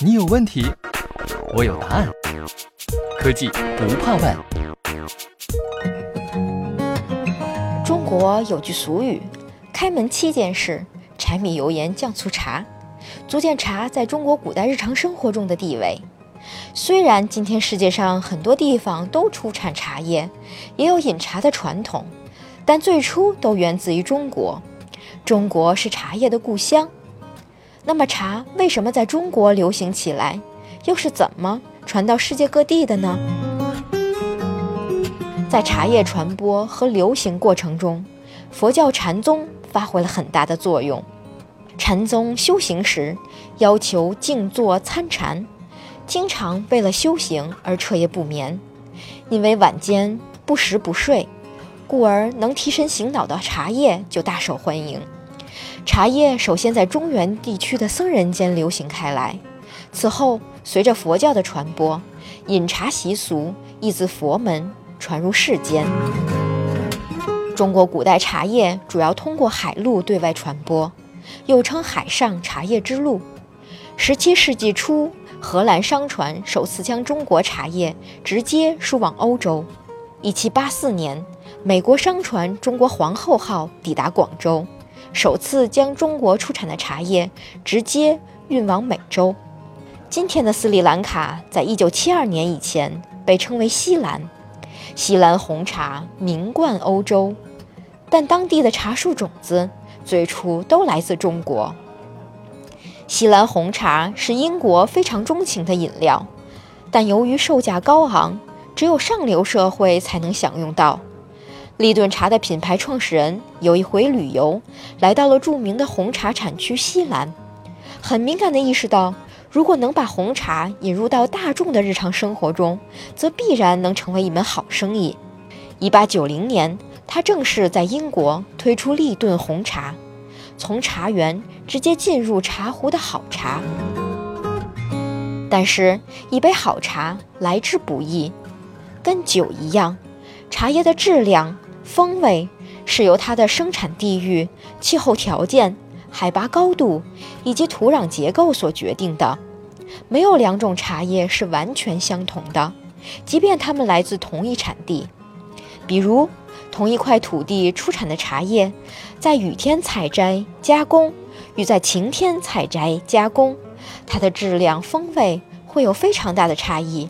你有问题，我有答案。科技不怕问。中国有句俗语：“开门七件事，柴米油盐酱醋茶”，足见茶在中国古代日常生活中的地位。虽然今天世界上很多地方都出产茶叶，也有饮茶的传统，但最初都源自于中国。中国是茶叶的故乡。那么，茶为什么在中国流行起来，又是怎么传到世界各地的呢？在茶叶传播和流行过程中，佛教禅宗发挥了很大的作用。禅宗修行时要求静坐参禅，经常为了修行而彻夜不眠。因为晚间不食不睡，故而能提神醒脑的茶叶就大受欢迎。茶叶首先在中原地区的僧人间流行开来，此后随着佛教的传播，饮茶习俗亦自佛门传入世间。中国古代茶叶主要通过海路对外传播，又称海上茶叶之路。十七世纪初，荷兰商船首次将中国茶叶直接输往欧洲。一七八四年，美国商船“中国皇后号”抵达广州。首次将中国出产的茶叶直接运往美洲。今天的斯里兰卡，在一九七二年以前被称为西兰。西兰红茶名冠欧洲，但当地的茶树种子最初都来自中国。西兰红茶是英国非常钟情的饮料，但由于售价高昂，只有上流社会才能享用到。立顿茶的品牌创始人有一回旅游，来到了著名的红茶产区西兰，很敏感地意识到，如果能把红茶引入到大众的日常生活中，则必然能成为一门好生意。一八九零年，他正式在英国推出立顿红茶，从茶园直接进入茶壶的好茶。但是，一杯好茶来之不易，跟酒一样，茶叶的质量。风味是由它的生产地域、气候条件、海拔高度以及土壤结构所决定的。没有两种茶叶是完全相同的，即便它们来自同一产地。比如，同一块土地出产的茶叶，在雨天采摘加工与在晴天采摘加工，它的质量、风味会有非常大的差异。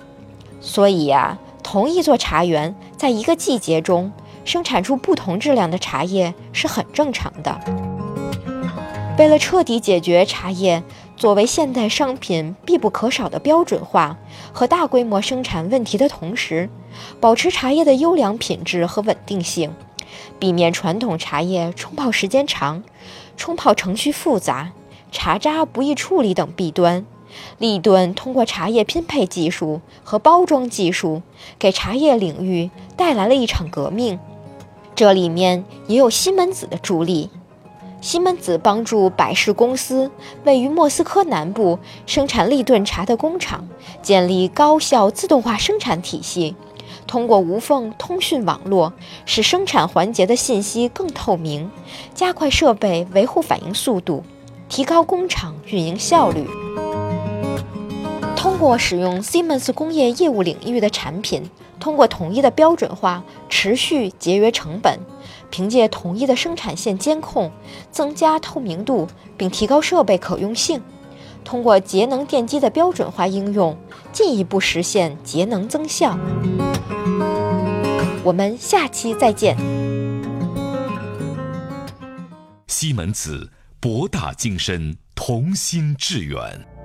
所以呀，同一座茶园在一个季节中。生产出不同质量的茶叶是很正常的。为了彻底解决茶叶作为现代商品必不可少的标准化和大规模生产问题的同时，保持茶叶的优良品质和稳定性，避免传统茶叶冲泡时间长、冲泡程序复杂、茶渣不易处理等弊端，立顿通过茶叶拼配技术和包装技术，给茶叶领域带来了一场革命。这里面也有西门子的助力。西门子帮助百事公司位于莫斯科南部生产立顿茶的工厂建立高效自动化生产体系，通过无缝通讯网络，使生产环节的信息更透明，加快设备维护反应速度，提高工厂运营效率。通过使用 Siemens 工业业务领域的产品。通过统一的标准化，持续节约成本；凭借统一的生产线监控，增加透明度，并提高设备可用性；通过节能电机的标准化应用，进一步实现节能增效。我们下期再见。西门子，博大精深，同心致远。